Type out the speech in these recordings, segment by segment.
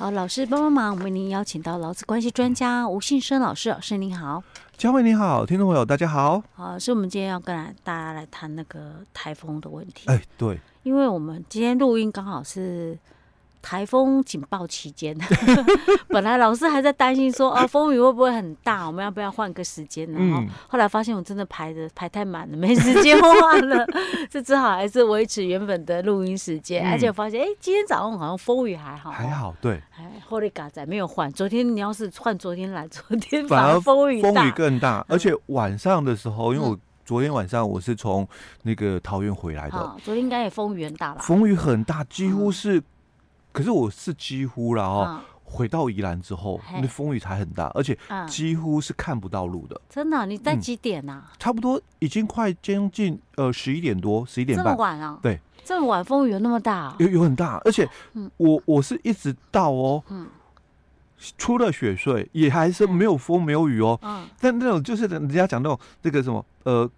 好，老师帮帮忙，我们为您邀请到劳资关系专家吴信生老师，老师您好，嘉惠你好，听众朋友大家好。好，是我们今天要跟来大家来谈那个台风的问题。哎，对，因为我们今天录音刚好是。台风警报期间，本来老师还在担心说，啊，风雨会不会很大？我们要不要换个时间呢？然后后来发现我真的排的排太满了，没时间换了，这只好还是维持原本的录音时间。而且我发现，哎，今天早上好像风雨还好，还好，对。哎，后来嘎仔没有换。昨天你要是换昨天来，昨天反而风雨风雨更大，而且晚上的时候，因为我昨天晚上我是从那个桃园回来的，昨天应该也风雨很大吧？风雨很大，几乎是。可是我是几乎了哦，回到宜兰之后，那风雨才很大，而且几乎是看不到路的。真的？你在几点呐？差不多已经快将近呃十一点多，十一点半。这么晚啊？对，这么晚风雨有那么大？有有很大，而且我我是一直到哦，出了雪隧也还是没有风没有雨哦。但那种就是人家讲那种那个什么呃。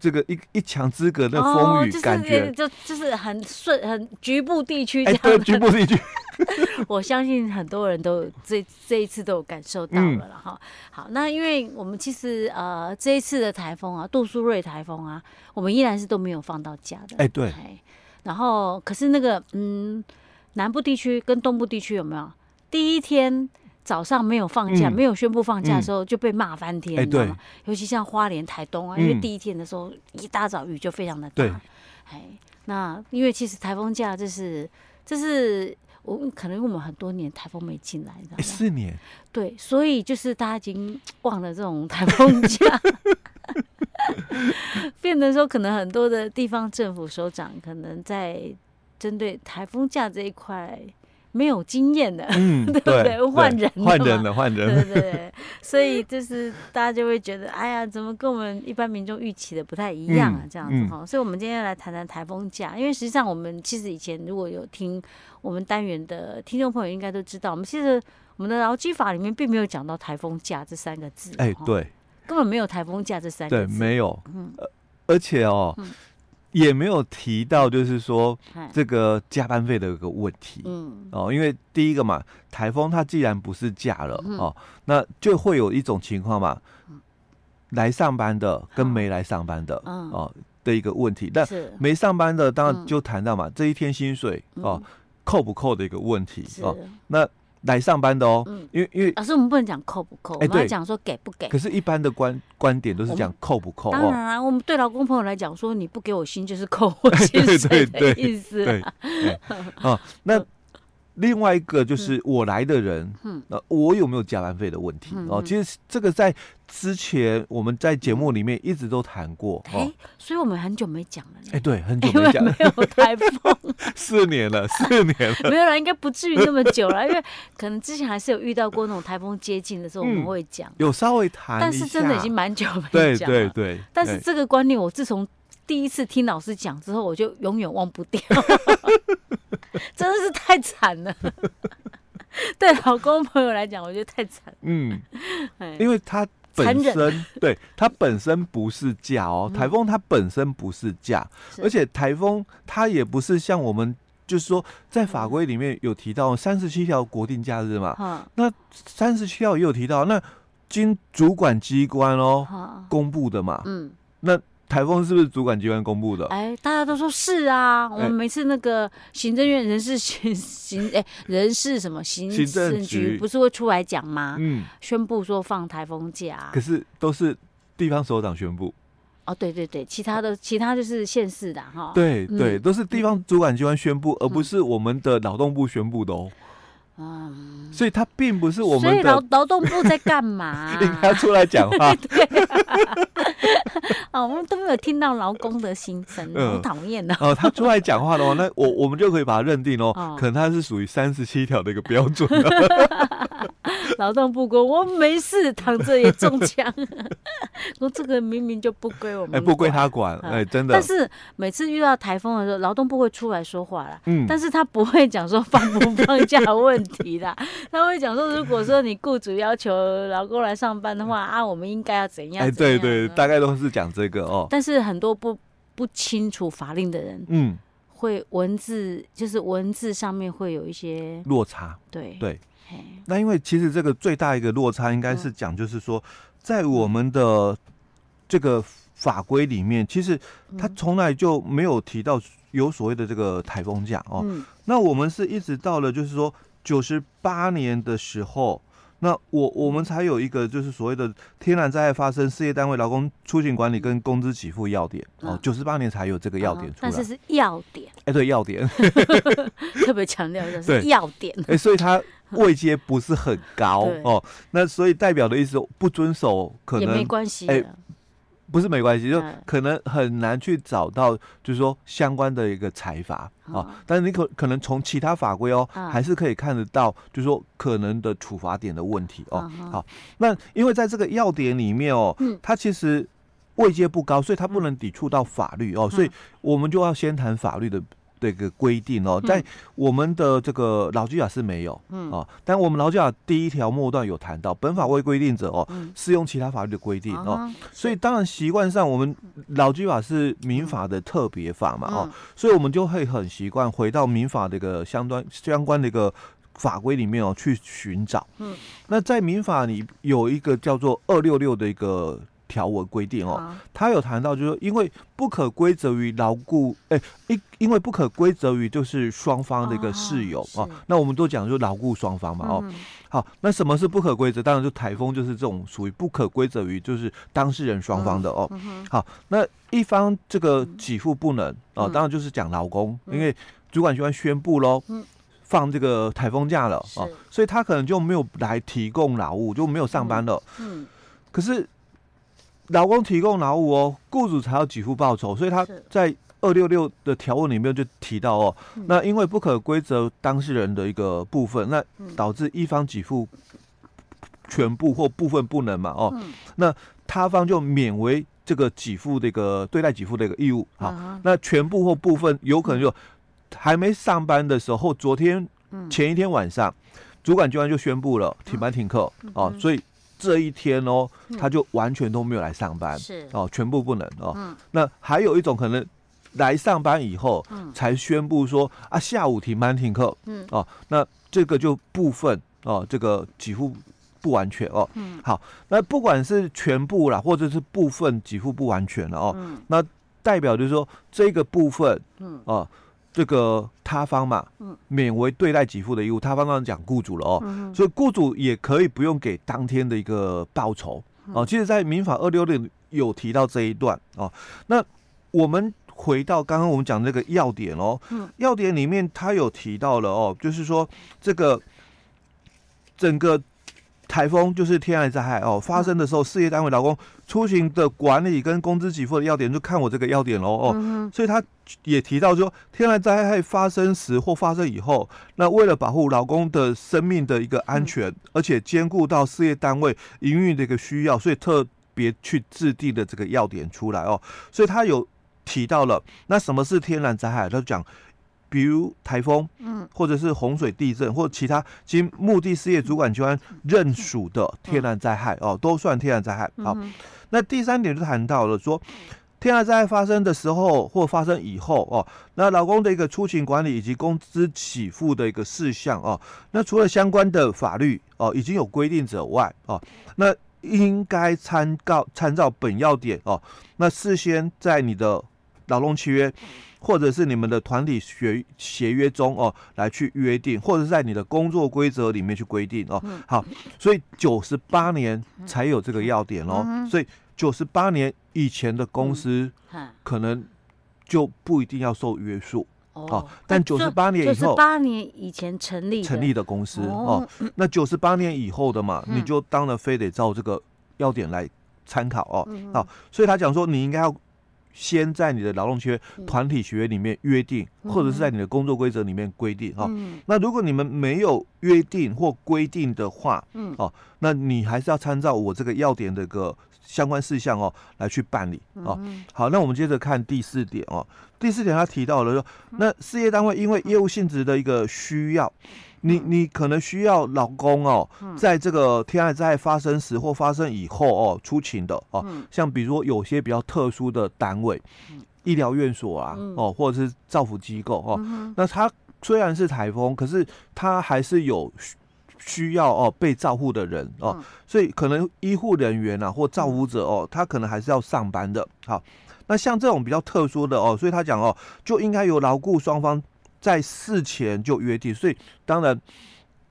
这个一一墙之隔的风雨感觉，哦、就就是很顺，很局部地区这样。对，局部地区。我相信很多人都这这一次都有感受到了了哈。嗯、好，那因为我们其实呃这一次的台风啊，杜苏芮台风啊，我们依然是都没有放到假的。哎，对。然后可是那个嗯，南部地区跟东部地区有没有第一天？早上没有放假，没有宣布放假的时候就被骂翻天，你知道吗？尤其像花莲、台东啊，因为第一天的时候一大早雨就非常的大。哎，那因为其实台风假这是这是我可能我们很多年台风没进来，你知道吗？四年。对，所以就是大家已经忘了这种台风假，变得说可能很多的地方政府首长可能在针对台风假这一块。没有经验的，嗯，对不对？换人，换人了，换人了，对对。所以就是大家就会觉得，哎呀，怎么跟我们一般民众预期的不太一样啊？这样子哈。所以，我们今天来谈谈台风假，因为实际上我们其实以前如果有听我们单元的听众朋友，应该都知道，我们其实我们的劳基法里面并没有讲到台风假这三个字。哎，对，根本没有台风假这三个字，对，没有。嗯，而且哦。也没有提到，就是说这个加班费的一个问题，嗯。哦，因为第一个嘛，台风它既然不是假了哦，那就会有一种情况嘛，来上班的跟没来上班的哦的一个问题，但没上班的当然就谈到嘛，这一天薪水哦扣不扣的一个问题哦，那。来上班的哦，因为因为老师，我们不能讲扣不扣，我们要讲说给不给。可是，一般的观观点都是讲扣不扣。当然啊，我们对劳工朋友来讲，说你不给我薪就是扣我薪水 的意思。对，啊，那。另外一个就是我来的人，嗯，那我有没有加班费的问题？哦，其实这个在之前我们在节目里面一直都谈过，哎，所以我们很久没讲了。哎，对，很久没讲，没有台风，四年了，四年了，没有了，应该不至于那么久了，因为可能之前还是有遇到过那种台风接近的时候，我们会讲，有稍微谈，但是真的已经蛮久没讲了。对对对，但是这个观念，我自从第一次听老师讲之后，我就永远忘不掉。真的是太惨了，对老公朋友来讲，我觉得太惨。嗯，因为它本身对它本身不是假哦，台风它本身不是假，而且台风它也不是像我们就是说在法规里面有提到三十七条国定假日嘛，那三十七条也有提到，那经主管机关哦公布的嘛，嗯，那。台风是不是主管机关公布的？哎，大家都说是啊。我们每次那个行政院人事 行行哎人事什么行政局不是会出来讲吗？嗯，宣布说放台风假。可是都是地方首长宣布。哦，对对对，其他的其他就是县市的哈。对对，都是地方主管机关宣布，而不是我们的劳动部宣布的哦。嗯，所以他并不是我们的。所以劳劳动部在干嘛？应该出来讲话。对。啊，我们都没有听到劳工的心声，好讨厌的。哦，他出来讲话的话，那我我们就可以把它认定哦，可能他是属于三十七条的一个标准。劳动部说：“我没事，躺着也中枪。”我这个明明就不归我们，哎，不归他管，哎，真的。但是每次遇到台风的时候，劳动部会出来说话啦。嗯，但是他不会讲说放不放假的问题。啦，他会讲说，如果说你雇主要求劳工来上班的话啊，我们应该要怎样？哎，对对，大概都是讲这个哦。但是很多不不清楚法令的人，嗯，会文字就是文字上面会有一些落差，对对。那因为其实这个最大一个落差应该是讲，就是说，在我们的这个法规里面，其实他从来就没有提到有所谓的这个台风假哦。那我们是一直到了就是说九十八年的时候。那我我们才有一个就是所谓的天然灾害发生，事业单位劳工出勤管理跟工资给付要点哦，九十八年才有这个要点出来，但是是要点，哎、欸，对，要点，特别强调的是要点，哎、欸，所以它 位阶不是很高哦，那所以代表的意思不遵守可能也没关系，哎。不是没关系，就可能很难去找到，就是说相关的一个财阀啊。但是你可可能从其他法规哦，还是可以看得到，就是说可能的处罚点的问题哦。好，那因为在这个要点里面哦，它其实位阶不高，所以他不能抵触到法律哦。所以我们就要先谈法律的。这个规定哦，在我们的这个劳基法是没有，嗯。啊，但我们劳基法第一条末段有谈到，本法未规定者哦，适用其他法律的规定哦，所以当然习惯上我们劳基法是民法的特别法嘛哦，所以我们就会很习惯回到民法这个相关相关的一个法规里面哦去寻找，嗯，那在民法里有一个叫做二六六的一个。条文规定哦，他有谈到，就是说，因为不可归责于牢固，哎，因因为不可归责于就是双方的一个事由啊，那我们都讲就牢固双方嘛哦，好，那什么是不可归责？当然就台风就是这种属于不可归责于就是当事人双方的哦，好，那一方这个给付不能哦，当然就是讲劳工，因为主管机关宣布喽，放这个台风假了哦，所以他可能就没有来提供劳务，就没有上班了，嗯，可是。劳工提供劳务哦，雇主才要给付报酬，所以他在二六六的条文里面就提到哦，那因为不可归责当事人的一个部分，那导致一方给付全部或部分不能嘛哦，那他方就免为这个给付的一个对待给付的一个义务好，那全部或部分有可能就还没上班的时候，昨天前一天晚上，主管机关就宣布了停班停课哦，所以。这一天哦，他就完全都没有来上班，是。哦，全部不能哦。嗯、那还有一种可能，来上班以后，嗯、才宣布说啊，下午停班停课，嗯。哦，那这个就部分哦，这个几乎不完全哦。嗯，好，那不管是全部啦，或者是部分几乎不完全了哦，嗯、那代表就是说这个部分，嗯。哦。这个他方嘛，免为对待给付的义务。他方刚刚讲雇主了哦，嗯、所以雇主也可以不用给当天的一个报酬哦。其实，在民法二六六有提到这一段哦。那我们回到刚刚我们讲的这个要点哦，嗯、要点里面他有提到了哦，就是说这个整个。台风就是天然灾害哦，发生的时候，事业单位劳工出行的管理跟工资给付的要点，就看我这个要点喽哦。嗯、所以他也提到说，天然灾害发生时或发生以后，那为了保护劳工的生命的一个安全，嗯、而且兼顾到事业单位营运的一个需要，所以特别去制定的这个要点出来哦。所以他有提到了，那什么是天然灾害？他就讲。比如台风，嗯，或者是洪水、地震，或者其他经目的事业主管机关认属的天然灾害哦，都算天然灾害。好，那第三点就谈到了说，天然灾害发生的时候或发生以后哦，那老公的一个出勤管理以及工资起付的一个事项哦，那除了相关的法律哦已经有规定者外哦，那应该参照参照本要点哦，那事先在你的劳动契约。或者是你们的团体协协约中哦，来去约定，或者是在你的工作规则里面去规定哦。好，所以九十八年才有这个要点哦。所以九十八年以前的公司，可能就不一定要受约束哦。但九十八年以后，九十八年以前成立成立的公司哦，那九十八年以后的嘛，你就当然非得照这个要点来参考哦。好，所以他讲说你应该要。先在你的劳动契约、团体协约里面约定，或者是在你的工作规则里面规定啊。那如果你们没有约定或规定的话，嗯哦，那你还是要参照我这个要点的个相关事项哦来去办理哦。好，那我们接着看第四点哦。第四点他提到了说，那事业单位因为业务性质的一个需要。你你可能需要老公哦，在这个天然灾害发生时或发生以后哦出勤的哦，像比如说有些比较特殊的单位，医疗院所啊，嗯、哦，或者是照服机构哦，那他虽然是台风，可是他还是有需要哦被照护的人哦，嗯、所以可能医护人员啊或照护者哦，他可能还是要上班的。好，那像这种比较特殊的哦，所以他讲哦，就应该由劳雇双方在事前就约定。所以当然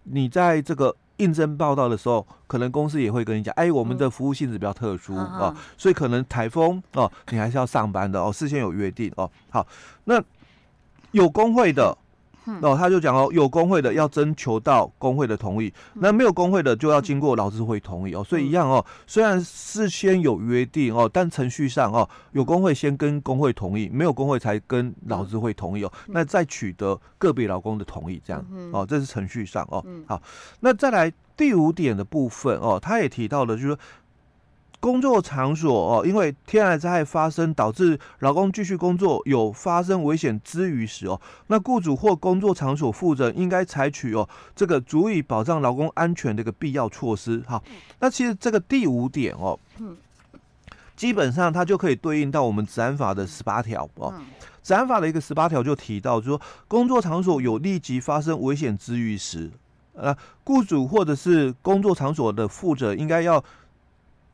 你在这个。应征报道的时候，可能公司也会跟你讲，哎，我们的服务性质比较特殊啊、所以可能台风哦，你还是要上班的哦，事先有约定哦。好，那有工会的。哦，他就讲哦，有工会的要征求到工会的同意，那没有工会的就要经过劳资会同意哦。所以一样哦，虽然事先有约定哦，但程序上哦，有工会先跟工会同意，没有工会才跟劳资会同意哦。那再取得个别劳工的同意，这样哦，这是程序上哦。好，那再来第五点的部分哦，他也提到了，就是说。工作场所哦，因为天然灾害发生导致劳工继续工作有发生危险之余时哦，那雇主或工作场所负责人应该采取哦这个足以保障劳工安全的一个必要措施。好，那其实这个第五点哦，基本上它就可以对应到我们治安法的十八条哦。治安法的一个十八条就提到，就说工作场所有立即发生危险之余时，呃，雇主或者是工作场所的负责应该要。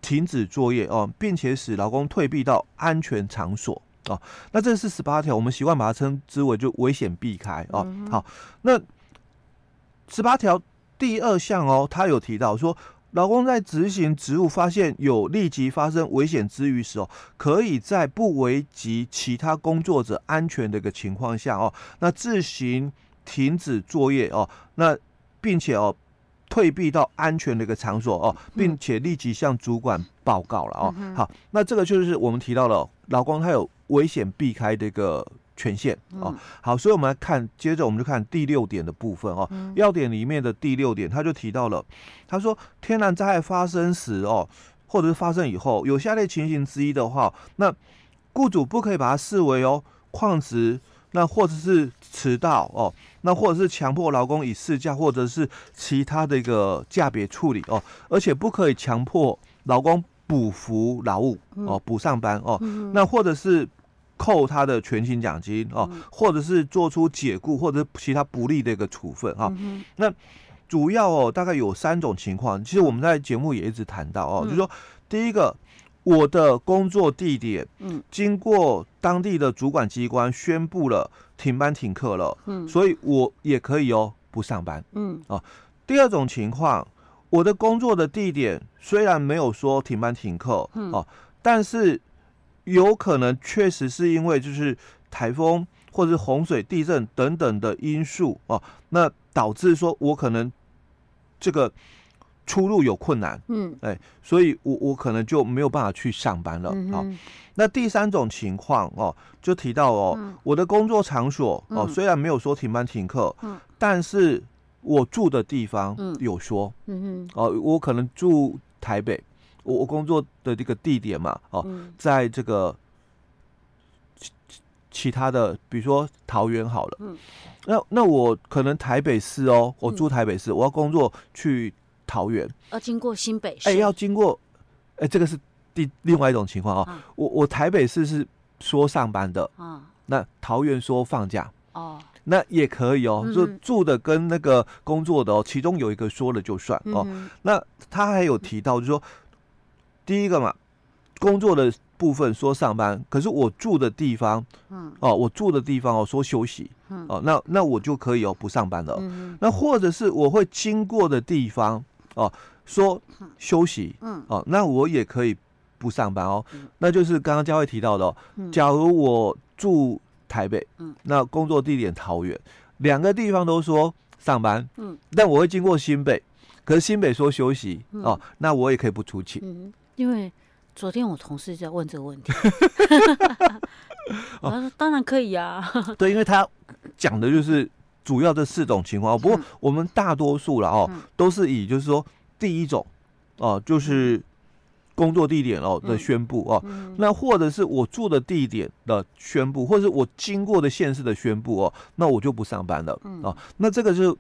停止作业哦，并且使劳工退避到安全场所哦。那这是十八条，我们习惯把它称之为就危险避开哦。嗯、好，那十八条第二项哦，他有提到说，劳工在执行职务发现有立即发生危险之余时哦，可以在不危及其他工作者安全的一个情况下哦，那自行停止作业哦，那并且哦。退避到安全的一个场所哦，并且立即向主管报告了哦。好，那这个就是我们提到了劳工他有危险避开的一个权限哦。好，所以我们来看，接着我们就看第六点的部分哦。要点里面的第六点，他就提到了，他说天然灾害发生时哦，或者是发生以后，有下列情形之一的话，那雇主不可以把它视为哦矿职。那或者是迟到哦，那或者是强迫劳工以事假或者是其他的一个价别处理哦，而且不可以强迫劳工补服劳务哦，补上班哦，那或者是扣他的全勤奖金哦，或者是做出解雇或者其他不利的一个处分哈。那主要哦，大概有三种情况，其实我们在节目也一直谈到哦，就是说第一个。我的工作地点，嗯，经过当地的主管机关宣布了停班停课了，嗯，所以我也可以哦不上班，嗯，啊，第二种情况，我的工作的地点虽然没有说停班停课，嗯，哦，但是有可能确实是因为就是台风或者是洪水、地震等等的因素哦，那导致说我可能这个。出入有困难，嗯，哎，所以我我可能就没有办法去上班了。那第三种情况哦，就提到哦，嗯、我的工作场所哦，虽然没有说停班停课，嗯，但是我住的地方有说，嗯哼，哦，我可能住台北，我我工作的这个地点嘛，哦，嗯、在这个其其他的，比如说桃园好了，嗯，那那我可能台北市哦，我住台北市，嗯、我要工作去。桃园。要经过新北市，哎，要经过，哎，这个是第另外一种情况哦。我我台北市是说上班的，啊，那桃园说放假，哦，那也可以哦，就住的跟那个工作的哦，其中有一个说了就算哦。那他还有提到，就是说第一个嘛，工作的部分说上班，可是我住的地方，嗯，哦，我住的地方哦说休息，哦，那那我就可以哦不上班了。那或者是我会经过的地方。哦，说休息，嗯，哦，那我也可以不上班哦，嗯、那就是刚刚佳慧提到的，假如我住台北，嗯，那工作地点桃园，两个地方都说上班，嗯，但我会经过新北，可是新北说休息，嗯、哦，那我也可以不出勤，嗯，因为昨天我同事在问这个问题，我说当然可以呀，啊，对，因为他讲的就是。主要这四种情况，不过我们大多数了哦，都是以就是说第一种哦，就是工作地点哦的宣布哦，那或者是我住的地点的宣布，或者是我经过的县市的宣布哦，那我就不上班了哦。那这个是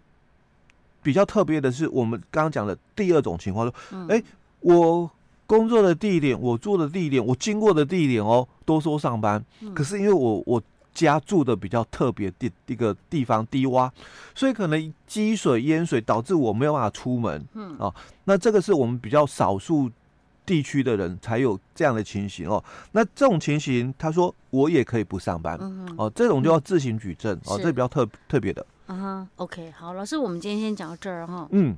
比较特别的是，我们刚刚讲的第二种情况，说，哎，我工作的地点、我住的地点、我经过的地点哦，都说上班。嗯、可是因为我我家住的比较特别地一个地方低洼，所以可能积水淹水导致我没有办法出门。嗯哦，那这个是我们比较少数地区的人才有这样的情形哦。那这种情形，他说我也可以不上班。嗯、哦，这种就要自行举证、嗯、哦，这比较特特别的。啊哈，OK，好，老师，我们今天先讲到这儿哈。嗯。